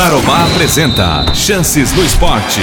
Tarobá apresenta Chances no Esporte.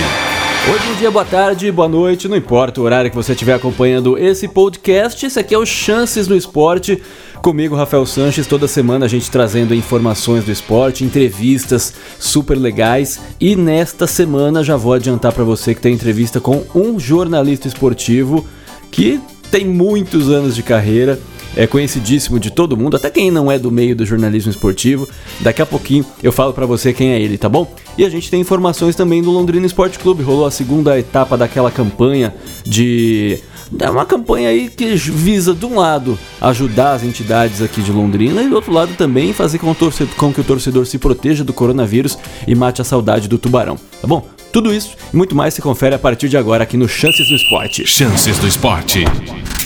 Oi, bom dia, boa tarde, boa noite, não importa o horário que você estiver acompanhando esse podcast, esse aqui é o Chances no Esporte. Comigo, Rafael Sanches, toda semana a gente trazendo informações do esporte, entrevistas super legais. E nesta semana já vou adiantar para você que tem entrevista com um jornalista esportivo que tem muitos anos de carreira é conhecidíssimo de todo mundo, até quem não é do meio do jornalismo esportivo. Daqui a pouquinho eu falo para você quem é ele, tá bom? E a gente tem informações também do Londrina Esporte Clube. Rolou a segunda etapa daquela campanha de é uma campanha aí que visa, de um lado, ajudar as entidades aqui de Londrina e do outro lado também fazer com, com, que o torcedor se proteja do coronavírus e mate a saudade do tubarão, tá bom? Tudo isso e muito mais se confere a partir de agora aqui no Chances do Esporte. Chances do Esporte.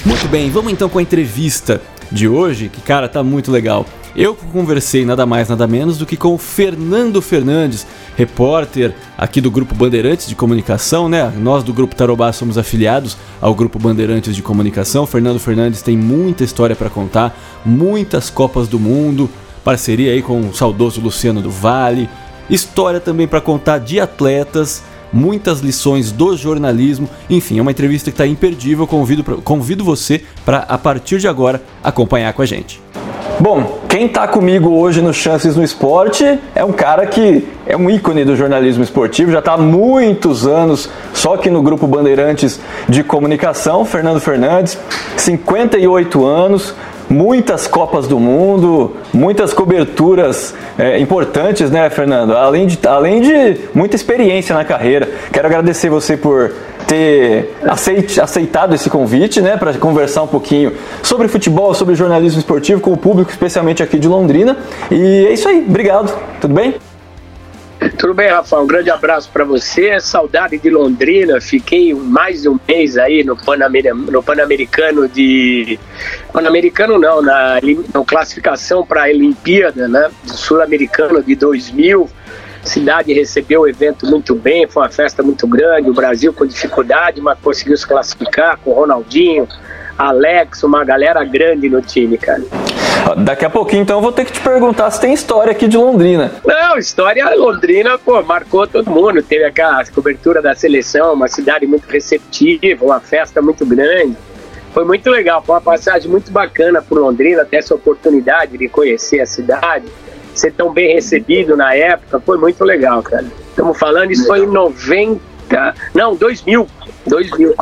Muito bem, vamos então com a entrevista de hoje, que cara, tá muito legal. Eu conversei nada mais nada menos do que com o Fernando Fernandes, repórter aqui do Grupo Bandeirantes de Comunicação, né? Nós do Grupo Tarobá somos afiliados ao Grupo Bandeirantes de Comunicação. Fernando Fernandes tem muita história para contar, muitas Copas do Mundo, parceria aí com o saudoso Luciano do Vale, história também para contar de atletas muitas lições do jornalismo. Enfim, é uma entrevista que está imperdível. Convido, convido você para, a partir de agora, acompanhar com a gente. Bom, quem está comigo hoje no Chances no Esporte é um cara que é um ícone do jornalismo esportivo, já está há muitos anos só aqui no Grupo Bandeirantes de Comunicação, Fernando Fernandes, 58 anos, muitas Copas do Mundo, muitas coberturas é, importantes, né, Fernando? Além de, além de muita experiência na carreira. Quero agradecer você por ter aceitado esse convite, né, para conversar um pouquinho sobre futebol, sobre jornalismo esportivo com o público, especialmente aqui de Londrina. E é isso aí. Obrigado. Tudo bem? Tudo bem, Rafael? Um grande abraço para você. Saudade de Londrina. Fiquei mais de um mês aí no Pan-Americano de. Pan-Americano não, na, na classificação para a Olimpíada, né? Sul-Americano de 2000. A cidade recebeu o evento muito bem, foi uma festa muito grande. O Brasil com dificuldade, mas conseguiu se classificar com Ronaldinho, Alex, uma galera grande no time, cara. Daqui a pouquinho, então, eu vou ter que te perguntar se tem história aqui de Londrina. Não, história Londrina, pô, marcou todo mundo. Teve aquela cobertura da seleção, uma cidade muito receptiva, uma festa muito grande. Foi muito legal, foi uma passagem muito bacana por Londrina, até essa oportunidade de conhecer a cidade, ser tão bem recebido na época, foi muito legal, cara. Estamos falando, isso foi em 90, não, 2000, 2000.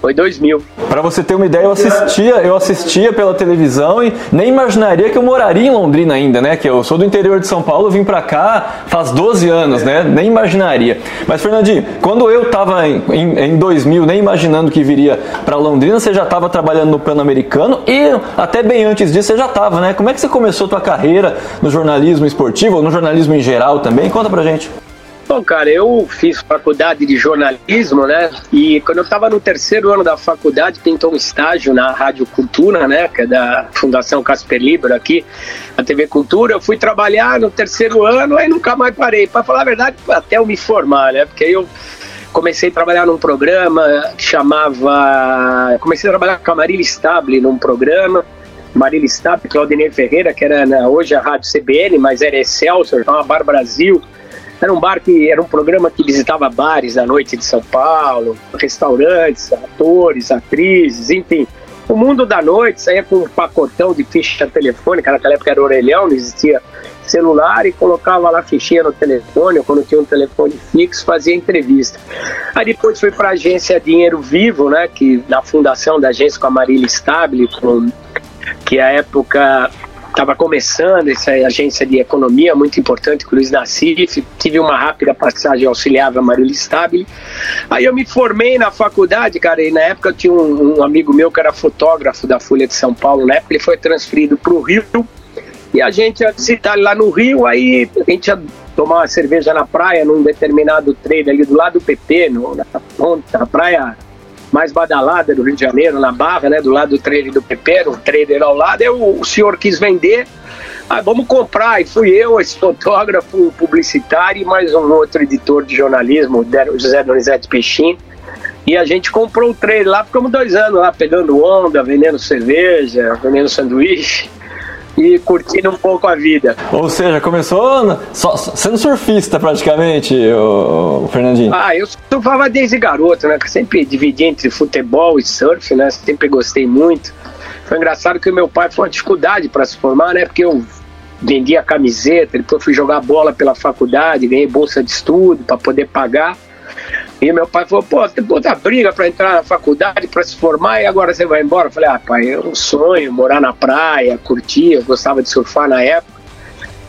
Foi 2000. Para você ter uma ideia, eu assistia, eu assistia pela televisão e nem imaginaria que eu moraria em Londrina ainda, né? Que eu sou do interior de São Paulo, vim para cá faz 12 anos, né? Nem imaginaria. Mas Fernandinho, quando eu estava em, em, em 2000, nem imaginando que viria para Londrina, você já estava trabalhando no Pan-Americano e até bem antes disso você já estava, né? Como é que você começou a tua carreira no jornalismo esportivo ou no jornalismo em geral também? Conta pra gente. Bom, cara, eu fiz faculdade de jornalismo, né? E quando eu estava no terceiro ano da faculdade, tentou um estágio na Rádio Cultura, né? Que é da Fundação Casper Libro aqui, a TV Cultura. Eu fui trabalhar no terceiro ano, aí nunca mais parei. Para falar a verdade, até eu me formar, né? Porque aí eu comecei a trabalhar num programa que chamava. Comecei a trabalhar com a Marília Stable num programa. Marília Stable, Claudinei Ferreira, que era né, hoje a Rádio CBN, mas era Excelsior, então a Bar Brasil. Era um bar que era um programa que visitava bares da noite de São Paulo, restaurantes, atores, atrizes, enfim. O mundo da noite saía com um pacotão de ficha telefônica, naquela época era orelhão, não existia celular e colocava lá fichinha no telefone, ou quando tinha um telefone fixo, fazia entrevista. Aí depois fui para a agência Dinheiro Vivo, né, que na fundação da agência com a Marília Stable, com, que a época estava começando essa agência de economia muito importante com o Luiz Nassif, tive uma rápida passagem auxiliar a Marília Stabile. Aí eu me formei na faculdade, cara, e na época eu tinha um, um, amigo meu que era fotógrafo da Folha de São Paulo, na época ele foi transferido para o Rio, e a gente ia visitar lá no Rio, aí a gente ia tomar uma cerveja na praia, num determinado trailer ali do lado do PP, no, na ponta, na praia mais badalada do Rio de Janeiro, na Barra, né, do lado do trailer do PP, o trailer ao lado, aí o, o senhor quis vender, ah, vamos comprar, e fui eu, esse fotógrafo publicitário e mais um outro editor de jornalismo, José Donizete Peixinho, e a gente comprou o trailer lá, ficamos dois anos lá pegando onda, vendendo cerveja, vendendo sanduíche, e curtindo um pouco a vida. Ou seja, começou só, sendo surfista praticamente, o, Fernandinho. Ah, eu surfava desde garoto, né? Sempre dividi entre futebol e surf, né? Sempre gostei muito. Foi engraçado que o meu pai foi uma dificuldade para se formar, né? Porque eu vendia camiseta, depois fui jogar bola pela faculdade, ganhei bolsa de estudo para poder pagar. E meu pai falou, pô, tem puta briga para entrar na faculdade, para se formar, e agora você vai embora? Eu falei, ah, pai, é um sonho morar na praia, curtir, eu gostava de surfar na época.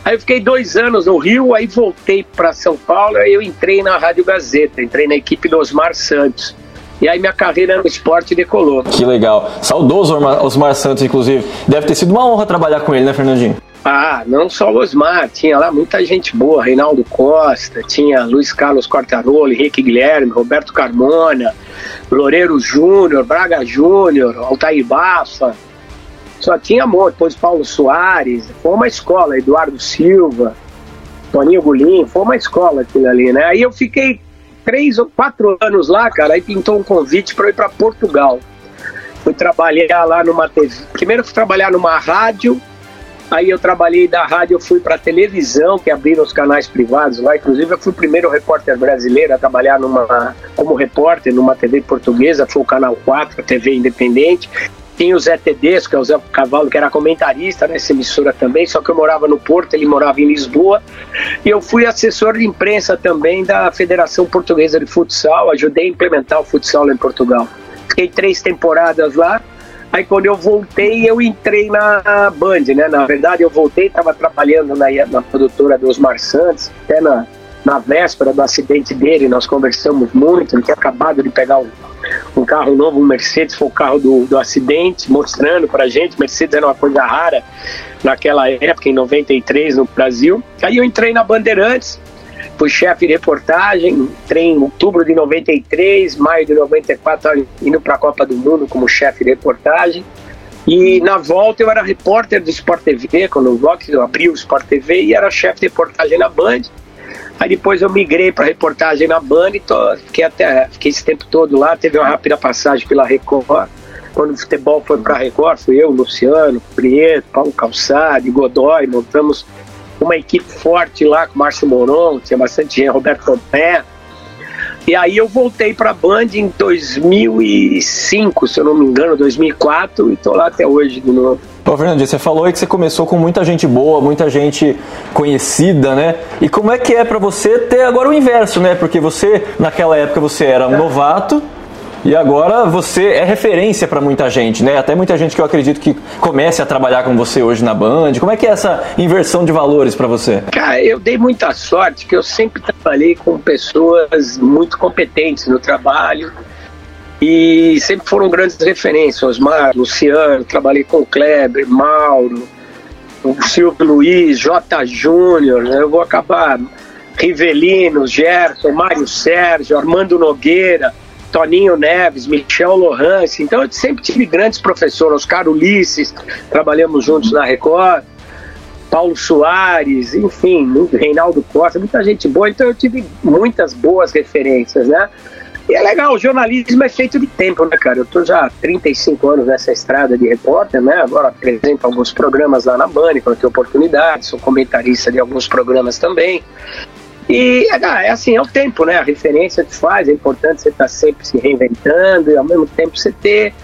Aí eu fiquei dois anos no Rio, aí voltei para São Paulo, aí eu entrei na Rádio Gazeta, entrei na equipe do Osmar Santos. E aí minha carreira no esporte decolou. Que legal. Saudoso Osmar Santos, inclusive. Deve ter sido uma honra trabalhar com ele, né, Fernandinho? Ah, não só o Osmar, tinha lá muita gente boa, Reinaldo Costa, tinha Luiz Carlos Cortarolo, Henrique Guilherme, Roberto Carmona, Loureiro Júnior, Braga Júnior, Altair Bafa, só tinha amor, depois Paulo Soares, foi uma escola, Eduardo Silva, Toninho Gulim, foi uma escola aquilo ali, né? Aí eu fiquei três ou quatro anos lá, cara, aí pintou um convite para ir para Portugal. Fui trabalhar lá numa TV. Primeiro fui trabalhar numa rádio Aí eu trabalhei da rádio, eu fui para televisão, que abriram os canais privados lá. Inclusive, eu fui o primeiro repórter brasileiro a trabalhar numa, como repórter numa TV portuguesa, foi o Canal 4, a TV independente. Tem o Zé Tedesco, que é o Zé Cavalo, que era comentarista nessa emissora também, só que eu morava no Porto, ele morava em Lisboa. E eu fui assessor de imprensa também da Federação Portuguesa de Futsal, ajudei a implementar o futsal em Portugal. Fiquei três temporadas lá Aí quando eu voltei, eu entrei na Band, né? Na verdade, eu voltei, estava trabalhando na, na produtora dos Osmar Santos, até na, na véspera do acidente dele, nós conversamos muito, ele tinha acabado de pegar um, um carro novo, um Mercedes, foi o carro do, do acidente, mostrando pra gente, Mercedes era uma coisa rara naquela época, em 93, no Brasil. Aí eu entrei na Bandeirantes, fui chefe de reportagem, entrei em outubro de 93, maio de 94, indo para a Copa do Mundo como chefe de reportagem. E na volta eu era repórter do Sport TV, quando o Rock abriu o Sport TV, e era chefe de reportagem na Band. Aí depois eu migrei para reportagem na Band, e tô, fiquei, até, fiquei esse tempo todo lá, teve uma rápida passagem pela Record. Quando o futebol foi para a Record, fui eu, Luciano, Prieto, Paulo Calçado, Godoy, montamos uma equipe forte lá com Márcio Moron, tinha bastante gente, Roberto Tomé. E aí eu voltei para a Band em 2005, se eu não me engano, 2004, e estou lá até hoje de novo. Ô, Fernandinho, você falou aí que você começou com muita gente boa, muita gente conhecida, né? E como é que é para você ter agora o inverso, né? Porque você, naquela época, você era um novato, e agora você é referência para muita gente, né? Até muita gente que eu acredito que comece a trabalhar com você hoje na Band. Como é que é essa inversão de valores para você? Cara, eu dei muita sorte que eu sempre trabalhei com pessoas muito competentes no trabalho e sempre foram grandes referências. Osmar, Luciano, trabalhei com o Kleber, Mauro, o Silvio Luiz, J. Júnior, né? eu vou acabar Rivelino, Gerson, Mário Sérgio, Armando Nogueira. Toninho Neves, Michel Lohance. Então eu sempre tive grandes professores, Oscar Ulisses, trabalhamos juntos na Record, Paulo Soares, enfim, Reinaldo Costa, muita gente boa. Então eu tive muitas boas referências, né? E é legal, o jornalismo é feito de tempo, né, cara? Eu tô já há 35 anos nessa estrada de repórter, né? Agora apresento alguns programas lá na Band, quando tenho oportunidade, sou comentarista de alguns programas também. E é, é assim, é o tempo, né? A referência que faz, é importante você estar tá sempre se reinventando e ao mesmo tempo você ter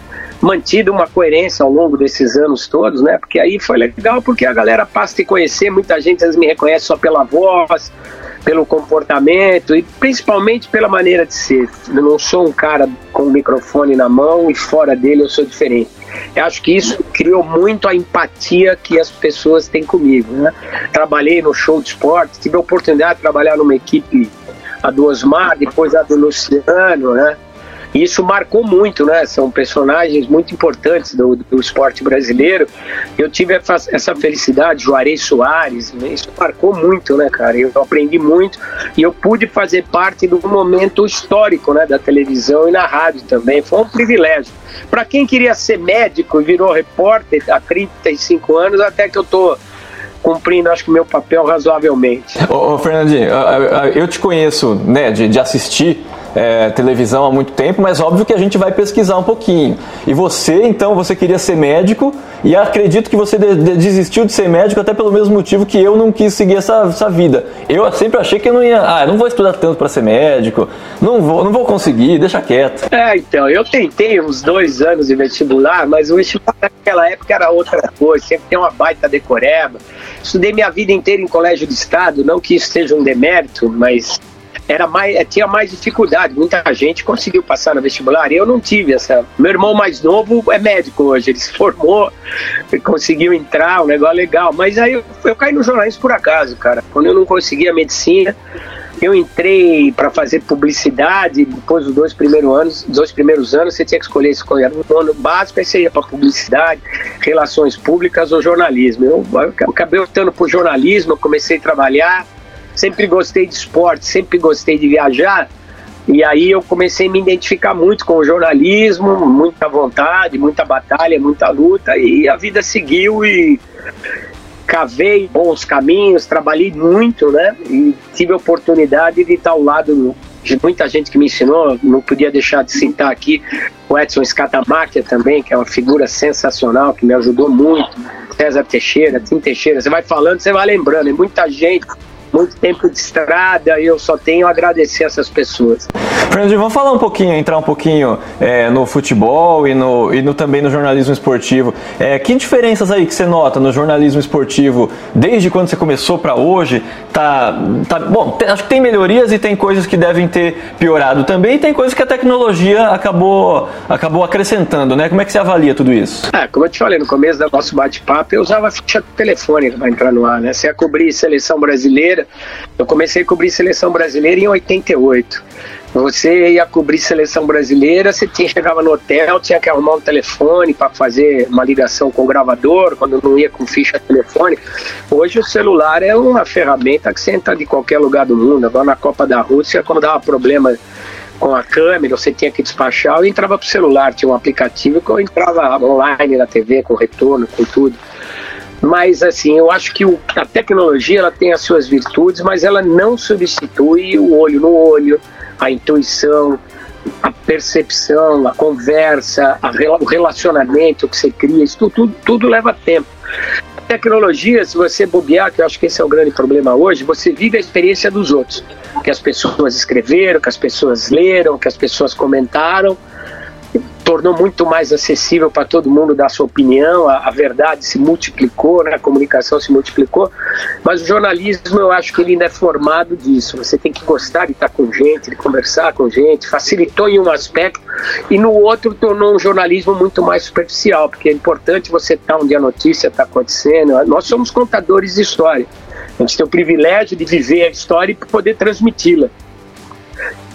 mantido uma coerência ao longo desses anos todos, né? Porque aí foi legal porque a galera passa a te conhecer, muita gente às vezes me reconhece só pela voz, pelo comportamento e principalmente pela maneira de ser. Eu não sou um cara com o microfone na mão e fora dele eu sou diferente. Eu acho que isso criou muito a empatia que as pessoas têm comigo. Né? Trabalhei no show de esporte, tive a oportunidade de trabalhar numa equipe, a do Osmar, depois a do Luciano, né? E isso marcou muito, né? São personagens muito importantes do, do esporte brasileiro. Eu tive essa felicidade, Juarez Soares, né? isso marcou muito, né, cara? Eu aprendi muito e eu pude fazer parte do momento histórico, né, da televisão e na rádio também. Foi um privilégio. Para quem queria ser médico e virou repórter há 35 anos, até que eu tô cumprindo, acho que, meu papel razoavelmente. Ô, ô Fernandinho, eu te conheço, né, de, de assistir é, televisão há muito tempo, mas óbvio que a gente vai pesquisar um pouquinho. E você, então, você queria ser médico e acredito que você de, de, desistiu de ser médico até pelo mesmo motivo que eu não quis seguir essa, essa vida. Eu sempre achei que eu não ia, ah, não vou estudar tanto para ser médico, não vou, não vou conseguir, deixa quieto. É, então, eu tentei uns dois anos de vestibular, mas o vestibular naquela época era outra coisa, sempre tem uma baita decoreba. Estudei minha vida inteira em colégio de estado, não que isso seja um demérito, mas era mais, eh, tinha mais dificuldade. Muita gente conseguiu passar no vestibular eu não tive essa. Meu irmão mais novo é médico hoje, ele se formou, conseguiu entrar, um negócio legal. Mas aí eu, eu caí no jornalismo por acaso, cara. Quando eu não conseguia medicina, eu entrei para fazer publicidade, depois dos dois primeiros anos, dois primeiros anos você tinha que escolher escolher no ano básico, aí você ia para publicidade, relações públicas ou jornalismo. Eu, eu acabei optando por jornalismo, comecei a trabalhar, sempre gostei de esporte, sempre gostei de viajar. E aí eu comecei a me identificar muito com o jornalismo, muita vontade, muita batalha, muita luta, e a vida seguiu e cavei bons caminhos, trabalhei muito, né? E tive a oportunidade de estar ao lado de muita gente que me ensinou. Não podia deixar de citar aqui o Edson Scatamarca também, que é uma figura sensacional, que me ajudou muito. César Teixeira, Tim Teixeira. Você vai falando, você vai lembrando. É muita gente muito tempo de estrada e eu só tenho a agradecer essas pessoas. Fernandinho, vamos falar um pouquinho, entrar um pouquinho é, no futebol e, no, e no, também no jornalismo esportivo. É, que diferenças aí que você nota no jornalismo esportivo desde quando você começou para hoje? Tá, tá, bom, tem, acho que tem melhorias e tem coisas que devem ter piorado também e tem coisas que a tecnologia acabou, acabou acrescentando, né? Como é que você avalia tudo isso? É, como eu te falei no começo do nosso bate-papo, eu usava ficha telefone para entrar no ar, né? Você ia cobrir seleção brasileira brasileira. Eu comecei a cobrir seleção brasileira em 88. Você ia cobrir seleção brasileira, você tinha, chegava no hotel, tinha que arrumar um telefone para fazer uma ligação com o gravador, quando não ia com ficha telefone. Hoje o celular é uma ferramenta que você entra de qualquer lugar do mundo. Agora na Copa da Rússia, quando dava problema com a câmera, você tinha que despachar, eu entrava pro celular, tinha um aplicativo que eu entrava online na TV, com retorno, com tudo. Mas assim, eu acho que o, a tecnologia ela tem as suas virtudes, mas ela não substitui o olho no olho, a intuição, a percepção, a conversa, a, o relacionamento que você cria, isso tudo, tudo, tudo leva tempo. A tecnologia, se você bobear, que eu acho que esse é o grande problema hoje, você vive a experiência dos outros. Que as pessoas escreveram, que as pessoas leram, que as pessoas comentaram, tornou muito mais acessível para todo mundo dar sua opinião, a, a, verdade se multiplicou, né, a comunicação se multiplicou, mas o jornalismo eu acho que ele ainda é formado disso, você tem que gostar de estar com gente, de conversar com gente, facilitou em um aspecto e no outro tornou um jornalismo muito mais superficial, porque é importante você estar onde a notícia está acontecendo, nós somos contadores de história, a gente tem o privilégio de viver a história e poder transmiti-la.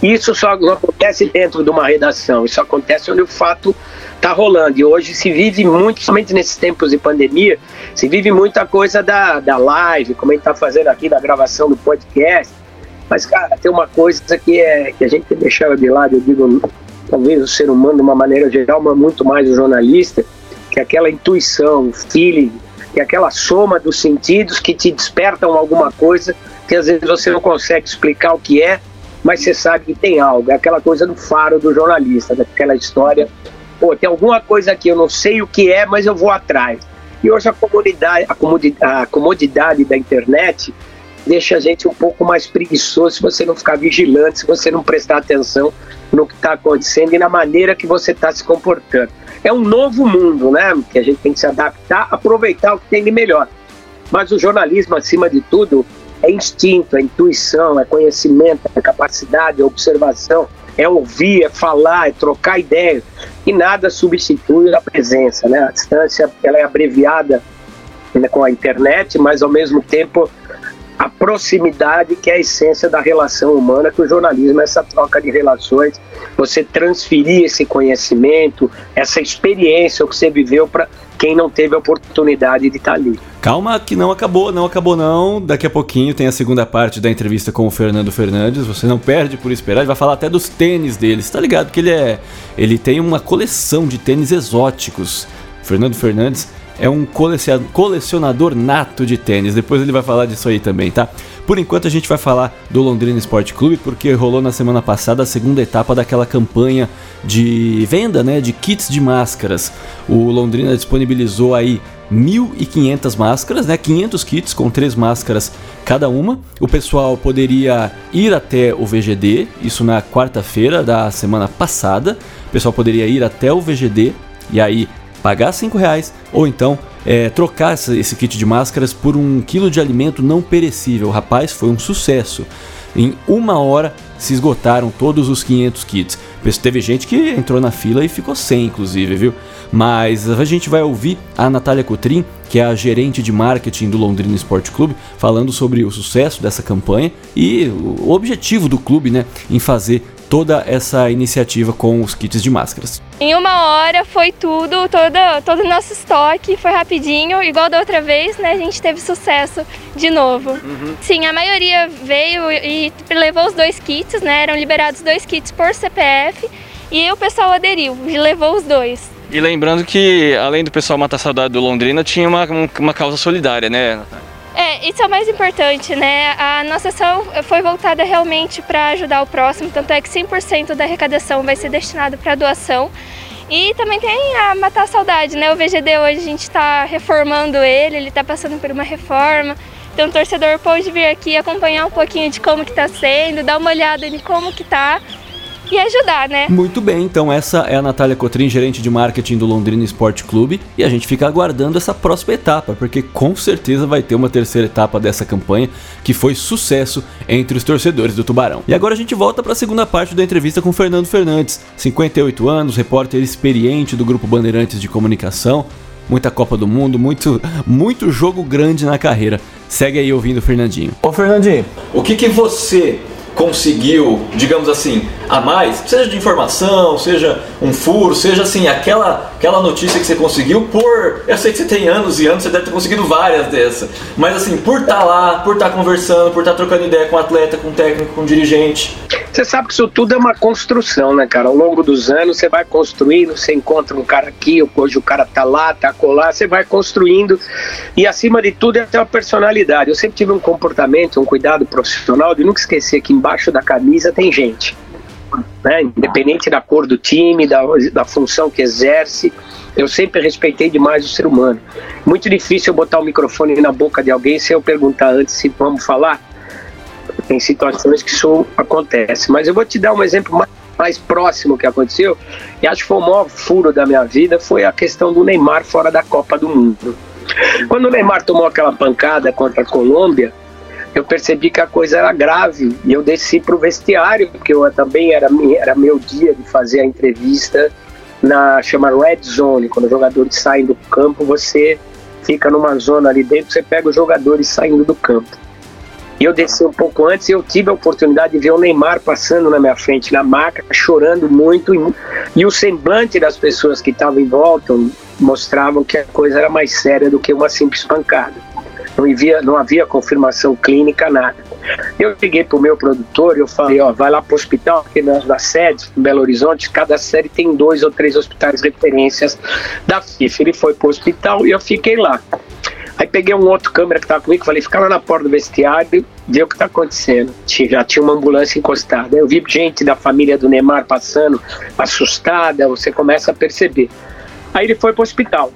Isso só não acontece dentro de uma redação, isso acontece onde o fato está rolando. E hoje se vive muito, somente nesses tempos de pandemia, se vive muita coisa da, da live, como a gente está fazendo aqui, da gravação do podcast. Mas, cara, tem uma coisa que, é, que a gente tem deixado de lado, eu digo, talvez o ser humano de uma maneira geral, mas muito mais o jornalista, que é aquela intuição, o feeling, que é aquela soma dos sentidos que te despertam alguma coisa que às vezes você não consegue explicar o que é, mas você sabe que tem algo. É aquela coisa do faro do jornalista, daquela história. Pô, tem alguma coisa aqui, eu não sei o que é, mas eu vou atrás. E hoje a comodidade, a comodidade, a comodidade da internet deixa a gente um pouco mais preguiçoso se você não ficar vigilante, se você não prestar atenção no que está acontecendo e na maneira que você está se comportando. É um novo mundo, né? Que a gente tem que se adaptar, aproveitar o que tem de melhor. Mas o jornalismo, acima de tudo, é instinto, é intuição, é conhecimento, é capacidade, é observação, é ouvir, é falar, é trocar ideias. E nada substitui a presença, né? A distância ela é abreviada né, com a internet, mas ao mesmo tempo a proximidade que é a essência da relação humana, que o jornalismo é essa troca de relações, você transferir esse conhecimento, essa experiência que você viveu para quem não teve a oportunidade de estar tá ali. Calma que não acabou, não acabou não. Daqui a pouquinho tem a segunda parte da entrevista com o Fernando Fernandes. Você não perde por esperar, ele vai falar até dos tênis dele. Está ligado que ele é, ele tem uma coleção de tênis exóticos. Fernando Fernandes é um colecionador nato de tênis. Depois ele vai falar disso aí também, tá? Por enquanto a gente vai falar do Londrina Esporte Clube porque rolou na semana passada a segunda etapa daquela campanha de venda, né, de kits de máscaras. O Londrina disponibilizou aí 1.500 máscaras, né? 500 kits com três máscaras cada uma. O pessoal poderia ir até o VGD, isso na quarta-feira da semana passada. O pessoal poderia ir até o VGD e aí pagar 5 reais ou então é, trocar esse kit de máscaras por um quilo de alimento não perecível. Rapaz, foi um sucesso. Em uma hora se esgotaram todos os 500 kits. Teve gente que entrou na fila e ficou sem, inclusive, viu? Mas a gente vai ouvir a Natália Cotrim, que é a gerente de marketing do Londrina Esporte Clube, falando sobre o sucesso dessa campanha e o objetivo do clube, né, em fazer toda essa iniciativa com os kits de máscaras. Em uma hora foi tudo, toda, todo o nosso estoque, foi rapidinho, igual da outra vez, né? A gente teve sucesso de novo. Uhum. Sim, a maioria veio e levou os dois kits, né? Eram liberados dois kits por CPF e o pessoal aderiu, levou os dois. E lembrando que, além do pessoal matar saudade do Londrina, tinha uma, uma causa solidária, né, Natália? É, isso é o mais importante, né? A nossa ação foi voltada realmente para ajudar o próximo, tanto é que 100% da arrecadação vai ser destinado para doação. E também tem a Matar a Saudade, né? O VGD hoje a gente está reformando ele, ele está passando por uma reforma. Então o torcedor pode vir aqui acompanhar um pouquinho de como que está sendo, dar uma olhada em como que está e ajudar, né? Muito bem, então essa é a Natália Cotrim, gerente de marketing do Londrina Esporte Clube, e a gente fica aguardando essa próxima etapa, porque com certeza vai ter uma terceira etapa dessa campanha que foi sucesso entre os torcedores do Tubarão. E agora a gente volta para a segunda parte da entrevista com Fernando Fernandes, 58 anos, repórter experiente do grupo Bandeirantes de Comunicação, muita Copa do Mundo, muito, muito jogo grande na carreira. Segue aí ouvindo o Fernandinho. Ô Fernandinho, o que que você conseguiu, digamos assim, a mais, seja de informação, seja um furo, seja assim, aquela, aquela notícia que você conseguiu por. Eu sei que você tem anos e anos, você deve ter conseguido várias dessas. Mas assim, por estar tá lá, por estar tá conversando, por estar tá trocando ideia com o atleta, com o técnico, com o dirigente. Você sabe que isso tudo é uma construção, né, cara? Ao longo dos anos você vai construindo, você encontra um cara aqui, hoje o cara tá lá, tá colar, você vai construindo. E acima de tudo é ter uma personalidade. Eu sempre tive um comportamento, um cuidado profissional de nunca esquecer que embaixo da camisa tem gente né? independente da cor do time, da, da função que exerce. Eu sempre respeitei demais o ser humano. Muito difícil eu botar o microfone na boca de alguém sem eu perguntar antes se vamos falar. Tem situações que isso acontece. Mas eu vou te dar um exemplo mais, mais próximo que aconteceu, e acho que foi o maior furo da minha vida, foi a questão do Neymar fora da Copa do Mundo. Quando o Neymar tomou aquela pancada contra a Colômbia, eu percebi que a coisa era grave e eu desci para o vestiário, porque eu também era, era meu dia de fazer a entrevista na chama Red Zone, quando os jogadores saem do campo, você fica numa zona ali dentro, você pega os jogadores saindo do campo. E eu desci um pouco antes e eu tive a oportunidade de ver o Neymar passando na minha frente na maca, chorando muito, e, e o semblante das pessoas que estavam em volta mostravam que a coisa era mais séria do que uma simples pancada não havia, não havia confirmação clínica, nada. Eu liguei para o meu produtor eu falei, ó, vai lá para o hospital, porque nas, nas sedes, em Belo Horizonte, cada série tem dois ou três hospitais referências da FIFA. Ele foi para o hospital e eu fiquei lá. Aí peguei um outro câmera que estava comigo, falei, fica lá na porta do vestiário, vê o que está acontecendo. Já tinha uma ambulância encostada. Eu vi gente da família do Neymar passando, assustada, você começa a perceber. Aí ele foi para o hospital.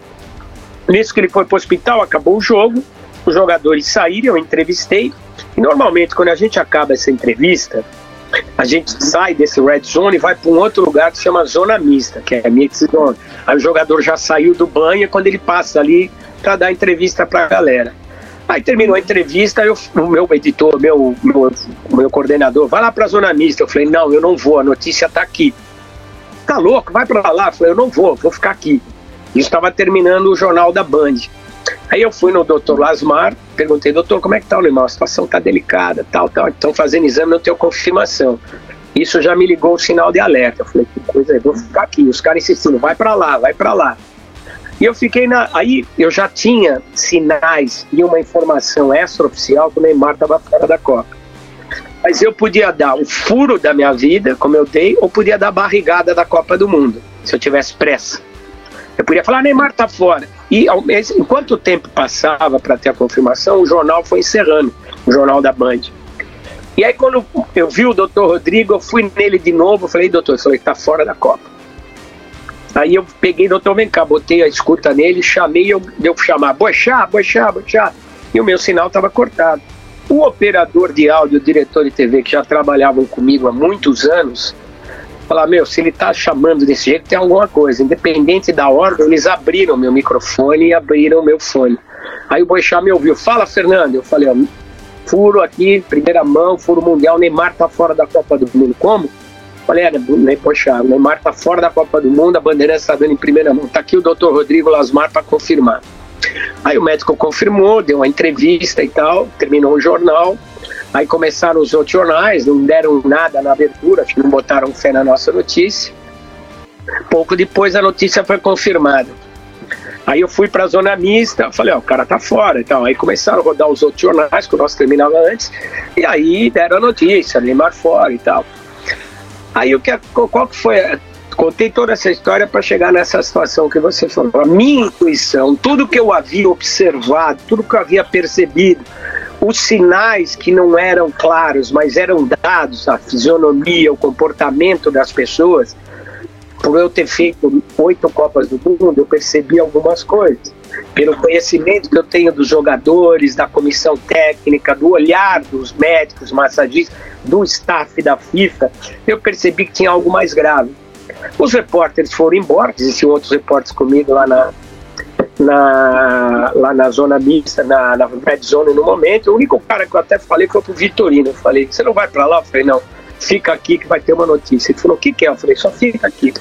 Nisso que ele foi para o hospital, acabou o jogo, os jogadores saíram, eu entrevistei. E normalmente, quando a gente acaba essa entrevista, a gente sai desse red zone e vai para um outro lugar que se chama zona mista, que é mix zone. Aí o jogador já saiu do banho e quando ele passa ali para dar entrevista para a galera. Aí terminou a entrevista, eu, o meu editor, meu, meu, meu coordenador, vai lá para a zona mista. Eu falei, não, eu não vou, a notícia está aqui. Tá louco? Vai para lá. Eu falei, eu não vou, vou ficar aqui. Isso estava terminando o jornal da Band. Aí eu fui no doutor Lasmar, perguntei, doutor, como é que tá o Limão? A situação tá delicada, tal, tal. Estão fazendo exame, não tenho confirmação. Isso já me ligou o sinal de alerta. Eu falei, que coisa é, vou ficar aqui. Os caras insistindo, vai para lá, vai para lá. E eu fiquei na. Aí eu já tinha sinais e uma informação extraoficial que o Neymar estava fora da Copa. Mas eu podia dar o furo da minha vida, como eu dei, ou podia dar a barrigada da Copa do Mundo, se eu tivesse pressa. Eu podia falar, Neymar tá fora. E ao enquanto o tempo passava para ter a confirmação, o jornal foi encerrando, o jornal da Band. E aí quando eu vi o doutor Rodrigo, eu fui nele de novo, falei, doutor, falei, tá fora da Copa. Aí eu peguei, doutor, vem cá, botei a escuta nele, chamei, eu deu chamar, boixá, boixá, boixá. E o meu sinal estava cortado. O operador de áudio, o diretor de TV, que já trabalhavam comigo há muitos anos, falar, meu, se ele tá chamando desse jeito, tem alguma coisa. Independente da ordem, eles abriram meu microfone e abriram meu fone. Aí o Boixá me ouviu, fala, Fernando. Eu falei, ó, furo aqui, primeira mão, furo mundial, Neymar tá fora da Copa do Mundo. Como? Falei, é, nem, poxa, o Neymar tá fora da Copa do Mundo, a Bandeirantes está dando em primeira mão. Tá aqui o doutor Rodrigo Lasmar para confirmar. Aí o médico confirmou, deu uma entrevista e tal, terminou o jornal. Aí começaram os outros jornais, não deram nada na abertura, não botaram fé na nossa notícia. Pouco depois a notícia foi confirmada. Aí eu fui para a zona mista, falei, ó, o cara tá fora e tal. Aí começaram a rodar os outros jornais, que o nosso terminava antes, e aí deram a notícia, Neymar fora e tal. Aí o que, qual que foi? Contei toda essa história para chegar nessa situação que você falou. A minha intuição, tudo que eu havia observado, tudo que eu havia percebido, os sinais que não eram claros, mas eram dados, a fisionomia, o comportamento das pessoas, por eu ter feito oito Copas do Mundo, eu percebi algumas coisas. Pelo conhecimento que eu tenho dos jogadores, da comissão técnica, do olhar dos médicos, massagistas, do staff da FIFA, eu percebi que tinha algo mais grave. Os repórteres foram embora, existiam outros repórteres comigo lá na, na, lá na zona mista, na, na red zone no momento. O único cara que eu até falei foi pro Vitorino. Eu falei, você não vai para lá? Eu falei, não, fica aqui que vai ter uma notícia. Ele falou, o que, que é? Eu falei, só fica aqui.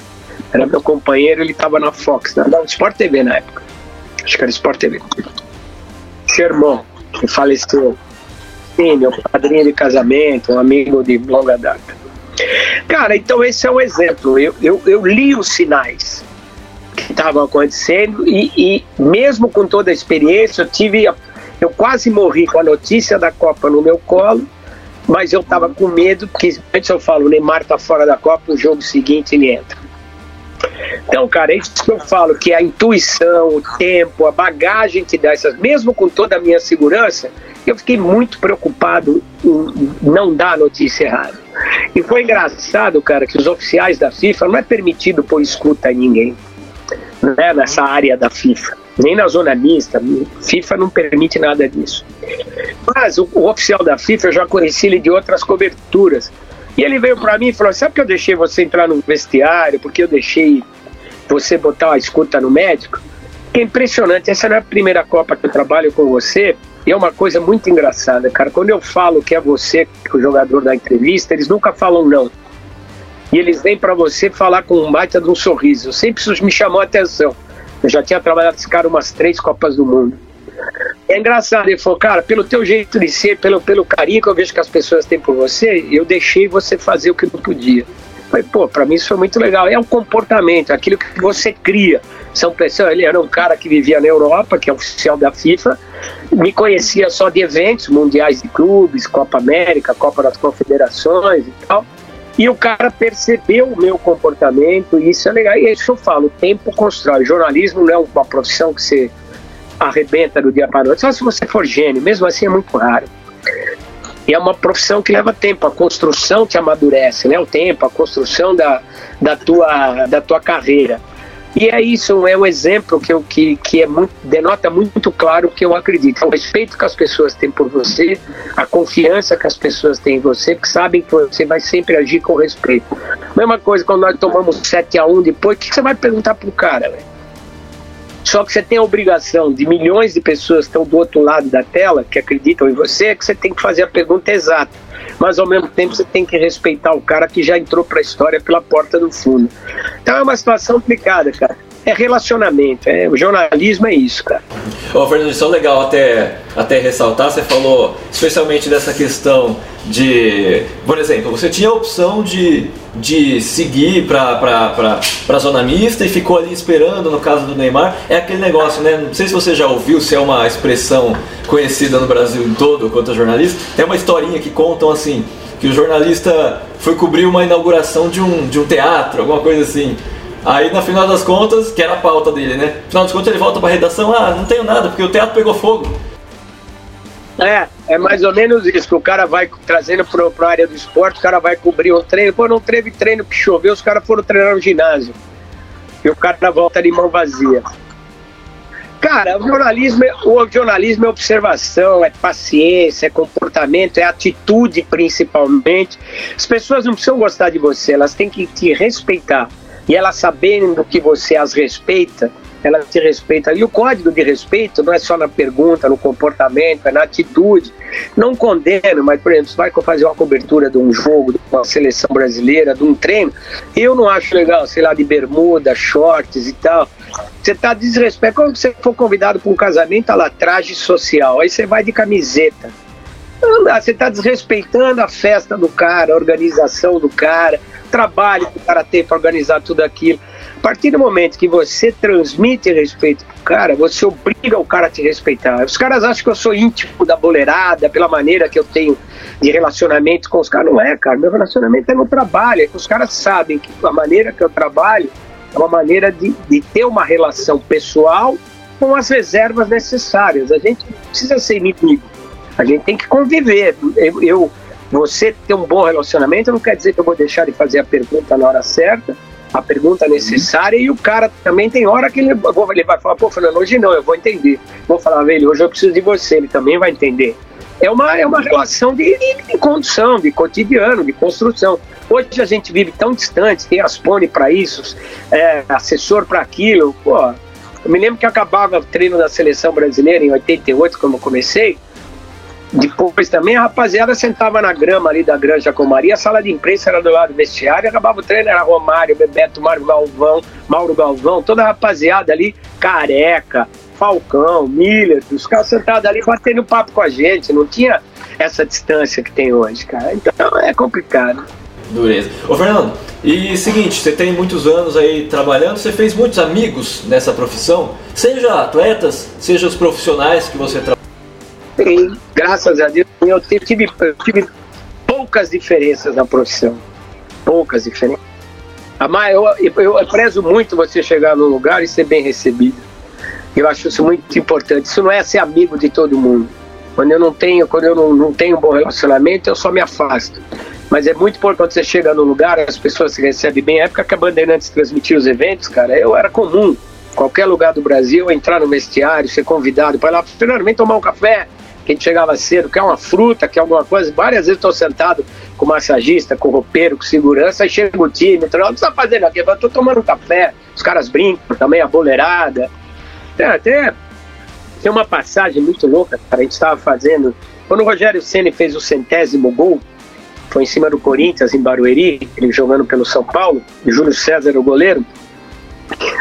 Era meu companheiro, ele estava na Fox, na, na Sport TV na época. Acho que era Sport TV. Seu irmão, que faleceu. Sim, meu padrinho de casamento, um amigo de longa data. Cara, então esse é um exemplo. Eu, eu, eu li os sinais que estavam acontecendo e, e, mesmo com toda a experiência, eu tive. Eu quase morri com a notícia da Copa no meu colo mas eu tava com medo, porque antes eu falo, o Neymar tá fora da Copa, no jogo seguinte ele entra. Então, cara, é isso que eu falo, que a intuição, o tempo, a bagagem que dá essas, mesmo com toda a minha segurança, eu fiquei muito preocupado em não dar a notícia errada. E foi engraçado, cara, que os oficiais da FIFA não é permitido pôr escuta em ninguém, né, nessa área da FIFA nem na zona mista. FIFA não permite nada disso. Mas o, o oficial da FIFA eu já conheci ele de outras coberturas. E ele veio para mim e falou: Sabe que eu deixei você entrar no vestiário? Porque eu deixei você botar uma escuta no médico? Que é impressionante. Essa não é a primeira Copa que eu trabalho com você. E é uma coisa muito engraçada, cara. Quando eu falo que é você, que é o jogador da entrevista, eles nunca falam não. E eles vêm para você falar com um baita de um sorriso. Sempre isso me chamou a atenção. Eu já tinha trabalhado com esse cara umas três Copas do Mundo. É engraçado, ele falou, cara, pelo teu jeito de ser, pelo, pelo carinho que eu vejo que as pessoas têm por você, eu deixei você fazer o que não podia. Falei, pô, pra mim isso foi muito legal. É um comportamento, aquilo que você cria. São pessoas, ele era um cara que vivia na Europa, que é oficial da FIFA, me conhecia só de eventos mundiais de clubes, Copa América, Copa das Confederações e tal. E o cara percebeu o meu comportamento, e isso é legal. E é isso que eu falo: o tempo constrói. Jornalismo não é uma profissão que você arrebenta do dia para a noite, só se você for gênio, mesmo assim é muito raro. E é uma profissão que leva tempo, a construção te amadurece, né? O tempo, a construção da, da, tua, da tua carreira. E é isso, é um exemplo que, eu, que, que é muito, denota muito claro o que eu acredito. O respeito que as pessoas têm por você, a confiança que as pessoas têm em você, que sabem que você vai sempre agir com respeito. Mesma coisa quando nós tomamos 7 a 1 depois, o que você vai perguntar pro cara? Só que você tem a obrigação de milhões de pessoas que estão do outro lado da tela, que acreditam em você, que você tem que fazer a pergunta exata. Mas ao mesmo tempo você tem que respeitar o cara que já entrou para a história pela porta do fundo. Então é uma situação complicada, cara é relacionamento. É, o jornalismo é isso, cara. Ô, Fernando, isso é legal até, até ressaltar. Você falou especialmente dessa questão de. Por exemplo, você tinha a opção de, de seguir para a zona mista e ficou ali esperando, no caso do Neymar. É aquele negócio, né? Não sei se você já ouviu, se é uma expressão conhecida no Brasil todo quanto a jornalista. Tem uma historinha que contam assim. Que o jornalista foi cobrir uma inauguração de um, de um teatro, alguma coisa assim. Aí, no final das contas, que era a pauta dele, né? No final das contas, ele volta pra redação: ah, não tenho nada, porque o teatro pegou fogo. É, é mais ou menos isso, o cara vai trazendo pro, pra área do esporte, o cara vai cobrir um treino, pô, não teve treino que choveu, os caras foram treinar no ginásio. E o cara volta de mão vazia. Cara, o jornalismo, é, o jornalismo é observação, é paciência, é comportamento, é atitude principalmente. As pessoas não precisam gostar de você, elas têm que te respeitar. E elas sabendo que você as respeita, ela te respeita. E o código de respeito não é só na pergunta, no comportamento, é na atitude. Não condeno, mas, por exemplo, você vai fazer uma cobertura de um jogo, de uma seleção brasileira, de um treino, eu não acho legal, sei lá, de bermuda, shorts e tal. Você está desrespeitando. Quando você for convidado para um casamento, lá, traje social, aí você vai de camiseta. Dá, você está desrespeitando a festa do cara, a organização do cara, trabalho que o cara tem para organizar tudo aquilo. A partir do momento que você transmite respeito pro cara, você obriga o cara a te respeitar. Os caras acham que eu sou íntimo da boleirada, pela maneira que eu tenho de relacionamento com os caras. Não é, cara. Meu relacionamento é no trabalho. É que os caras sabem que a maneira que eu trabalho é uma maneira de, de ter uma relação pessoal com as reservas necessárias. A gente não precisa ser inimigo. A gente tem que conviver. Eu, eu, você ter um bom relacionamento não quer dizer que eu vou deixar de fazer a pergunta na hora certa a pergunta necessária e o cara também tem hora que ele, ele vai falar, pô, Fernando, hoje não, eu vou entender. Vou falar, velho, hoje eu preciso de você, ele também vai entender. É uma, é uma relação de, de, de condução, de cotidiano, de construção. Hoje a gente vive tão distante, tem Aspone para isso, é, assessor para aquilo. Pô, eu me lembro que acabava o treino da seleção brasileira em 88, quando eu comecei, depois também a rapaziada sentava na grama ali da Granja com Maria, a sala de imprensa era do lado do vestiário, acabava o treino, era Romário, Bebeto, Mário Galvão, Mauro Galvão, toda a rapaziada ali, careca, Falcão, Miller, os caras sentados ali batendo papo com a gente, não tinha essa distância que tem hoje, cara. Então é complicado. Dureza. Ô Fernando, e seguinte, você tem muitos anos aí trabalhando, você fez muitos amigos nessa profissão, seja atletas, seja os profissionais que você trabalha tem, graças a Deus, eu tive, tive poucas diferenças na profissão. Poucas diferenças. Mas eu, eu, eu prezo muito você chegar num lugar e ser bem recebido. Eu acho isso muito importante. Isso não é ser amigo de todo mundo. Quando eu não tenho, quando eu não, não tenho um bom relacionamento, eu só me afasto. Mas é muito importante você chega num lugar, as pessoas se recebem bem. A época que a Bandeirantes transmitia os eventos, cara, eu era comum. Qualquer lugar do Brasil, entrar no vestiário, ser convidado para lá, vem tomar um café, que a gente chegava cedo, quer uma fruta, quer alguma coisa. Várias vezes estou sentado com massagista, com roupeiro, com segurança, aí chega o time, o que você está fazendo aqui? Eu estou tomando um café, os caras brincam também, a boleirada. Tem até tem uma passagem muito louca, cara, a gente estava fazendo. Quando o Rogério Ceni fez o centésimo gol, foi em cima do Corinthians, em Barueri, ele jogando pelo São Paulo, e Júlio César, o goleiro,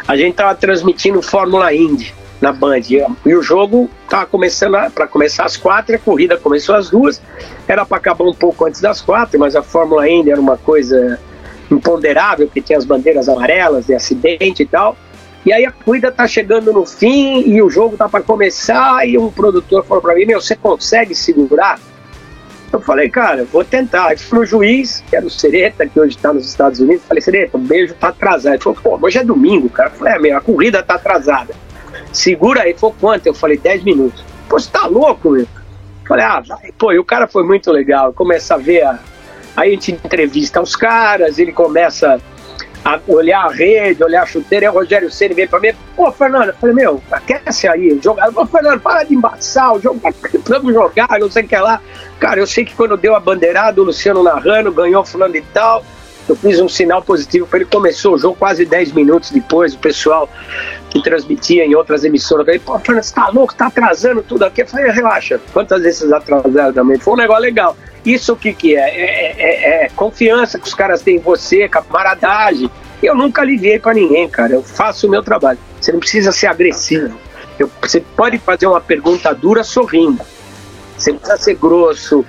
a gente estava transmitindo Fórmula Indy na Band. E o jogo estava começando para começar às quatro, a corrida começou às duas. Era para acabar um pouco antes das quatro, mas a Fórmula ainda era uma coisa imponderável, porque tinha as bandeiras amarelas de acidente e tal. E aí a corrida tá chegando no fim e o jogo tá para começar e um produtor falou para mim: "Meu, você consegue segurar?" Eu falei, cara, vou tentar. Aí fui no juiz, que era o Sereta, que hoje está nos Estados Unidos. Falei, Sereta, o beijo tá atrasado. Ele falou, pô, hoje é domingo, cara. Eu falei, é, meu, a corrida tá atrasada segura aí, foi quanto? Eu falei, 10 minutos. Pô, você tá louco, meu? Falei, ah, vai. Pô, e o cara foi muito legal. Começa a ver, a... aí a gente entrevista os caras, ele começa a olhar a rede, olhar a chuteira, e o Rogério Ceni vem pra mim, pô, Fernando, eu falei, meu, aquece aí, jogar. Pô, Fernando, para de embaçar, o jogo, vamos jogar, não sei o que lá. Cara, eu sei que quando deu a bandeirada, o Luciano narrando, ganhou fulano e tal, eu fiz um sinal positivo para ele. Começou o jogo quase 10 minutos depois. O pessoal que transmitia em outras emissoras falei: pô, Fernando, você tá louco? Tá atrasando tudo aqui. Eu falei: relaxa. Quantas vezes atrasaram também? Foi um negócio legal. Isso o que, que é? É, é? é, confiança que os caras têm em você, camaradagem. Eu nunca aliviei para ninguém, cara. Eu faço o meu trabalho. Você não precisa ser agressivo. Eu, você pode fazer uma pergunta dura sorrindo. Você precisa ser grosso,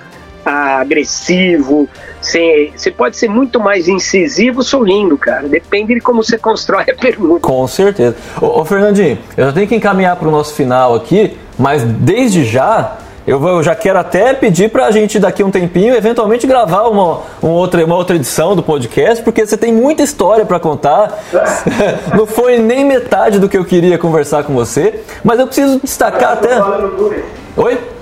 agressivo. Você, você pode ser muito mais incisivo sorrindo, cara. Depende de como você constrói a pergunta. Com certeza. Ô, ô Fernandinho, eu já tenho que encaminhar para o nosso final aqui, mas desde já Eu, vou, eu já quero até pedir para a gente daqui a um tempinho eventualmente gravar uma, uma, outra, uma outra edição do podcast, porque você tem muita história para contar. Não foi nem metade do que eu queria conversar com você, mas eu preciso destacar até. Oi?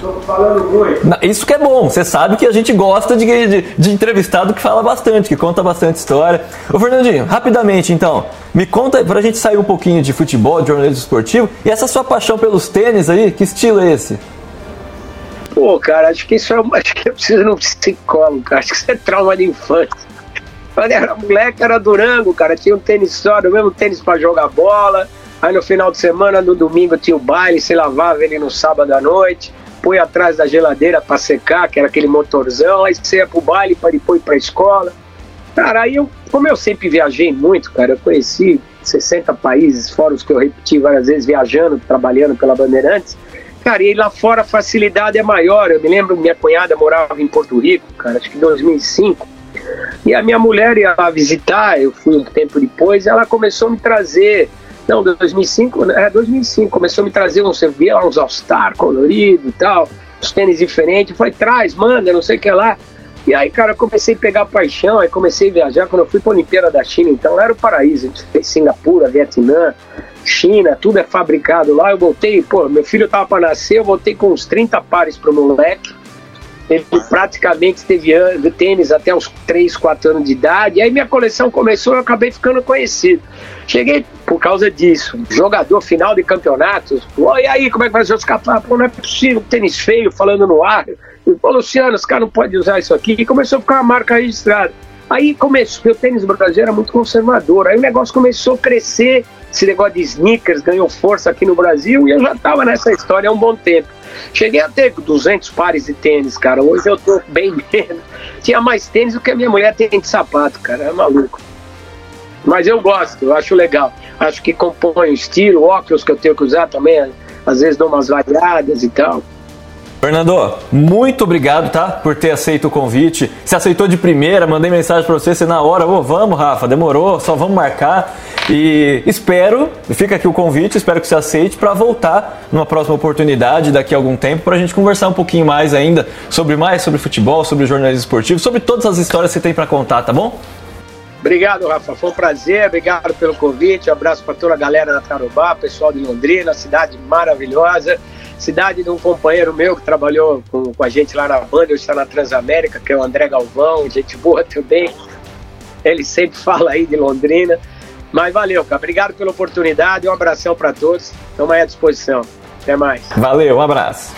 Tô falando muito. Isso que é bom, você sabe que a gente gosta de, de, de, entrevistado que fala bastante, que conta bastante história. Ô Fernandinho, rapidamente então, me conta pra gente sair um pouquinho de futebol, de jornalismo esportivo, e essa sua paixão pelos tênis aí, que estilo é esse? Pô, cara, acho que isso é acho que eu preciso de um psicólogo, cara. Acho que isso é trauma de infância. Quando era moleque, era Durango, cara. Tinha um tênis só, o mesmo tênis para jogar bola. Aí no final de semana, no domingo, tinha o baile, se lavava ele no sábado à noite põe atrás da geladeira para secar, que era aquele motorzão, aí você ia pro baile para depois ir pra escola. Cara, aí eu, como eu sempre viajei muito, cara, eu conheci 60 países, fora os que eu repeti várias vezes, viajando, trabalhando pela Bandeirantes. Cara, e lá fora a facilidade é maior. Eu me lembro, minha cunhada morava em Porto Rico, cara, acho que em 2005. E a minha mulher ia lá visitar, eu fui um tempo depois, ela começou a me trazer não, 2005, é 2005, começou a me trazer uns, você via uns All-Star colorido e tal, os tênis diferentes, foi, traz, manda, não sei o que lá. E aí, cara, eu comecei a pegar paixão, aí comecei a viajar quando eu fui para a Olimpíada da China, então era o paraíso, a gente fez Singapura, Vietnã, China, tudo é fabricado lá. Eu voltei, pô, meu filho tava para nascer, eu voltei com uns 30 pares pro moleque. Ele praticamente teve tênis até os 3, 4 anos de idade. Aí minha coleção começou e eu acabei ficando conhecido. Cheguei por causa disso. Jogador final de campeonatos. E aí, como é que vai ser os caras? Pô, não é possível, tênis feio falando no ar. E, Luciano, os caras não podem usar isso aqui. E começou a ficar uma marca registrada. Aí começou, o tênis brasileiro era muito conservador. Aí o negócio começou a crescer. Esse negócio de sneakers ganhou força aqui no Brasil e eu já estava nessa história há um bom tempo. Cheguei a ter 200 pares de tênis, cara. Hoje eu tô bem menos. Tinha mais tênis do que a minha mulher tem de sapato, cara. É maluco. Mas eu gosto, eu acho legal. Acho que compõe o estilo, óculos que eu tenho que usar também. Às vezes dou umas variadas e tal. Fernando, muito obrigado, tá? Por ter aceito o convite. Você aceitou de primeira, mandei mensagem para você, você na hora, oh, vamos, Rafa, demorou, só vamos marcar. E espero, fica aqui o convite, espero que você aceite para voltar numa próxima oportunidade daqui a algum tempo para a gente conversar um pouquinho mais ainda sobre mais sobre futebol, sobre jornalismo esportivo, sobre todas as histórias que você tem para contar, tá bom? Obrigado, Rafa. Foi um prazer. Obrigado pelo convite. Um abraço para toda a galera da Tarubá, pessoal de Londrina, cidade maravilhosa cidade de um companheiro meu que trabalhou com, com a gente lá na banda, hoje está na Transamérica, que é o André Galvão, gente boa também. Ele sempre fala aí de Londrina. Mas valeu, cara. Obrigado pela oportunidade. Um abração para todos. Estamos aí à disposição. Até mais. Valeu, um abraço.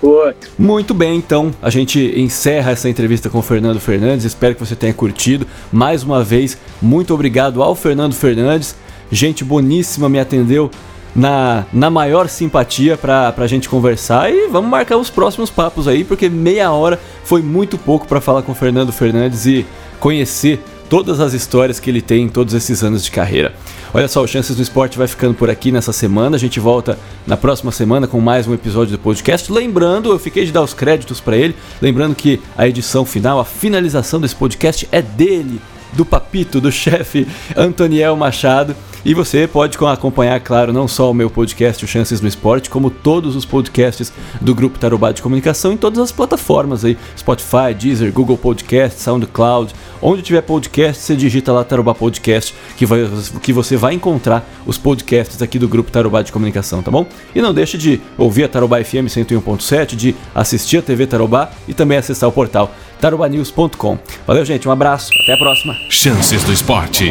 Outro. Muito bem, então a gente encerra essa entrevista com o Fernando Fernandes. Espero que você tenha curtido. Mais uma vez, muito obrigado ao Fernando Fernandes. Gente boníssima me atendeu na, na maior simpatia pra, pra gente conversar e vamos marcar os próximos papos aí, porque meia hora foi muito pouco para falar com o Fernando Fernandes e conhecer todas as histórias que ele tem em todos esses anos de carreira. Olha só, o Chances no Esporte vai ficando por aqui nessa semana. A gente volta na próxima semana com mais um episódio do podcast. Lembrando, eu fiquei de dar os créditos para ele. Lembrando que a edição final, a finalização desse podcast é dele, do papito, do chefe Antoniel Machado. E você pode acompanhar, claro, não só o meu podcast, o Chances no Esporte, como todos os podcasts do Grupo Tarobá de Comunicação em todas as plataformas aí, Spotify, Deezer, Google Podcast, SoundCloud, onde tiver podcast, você digita lá Tarobá Podcast, que, vai, que você vai encontrar os podcasts aqui do Grupo Tarobá de Comunicação, tá bom? E não deixe de ouvir a Tarobá FM 101.7, de assistir a TV Tarobá e também acessar o portal tarobanews.com. Valeu, gente, um abraço, até a próxima. Chances do Esporte.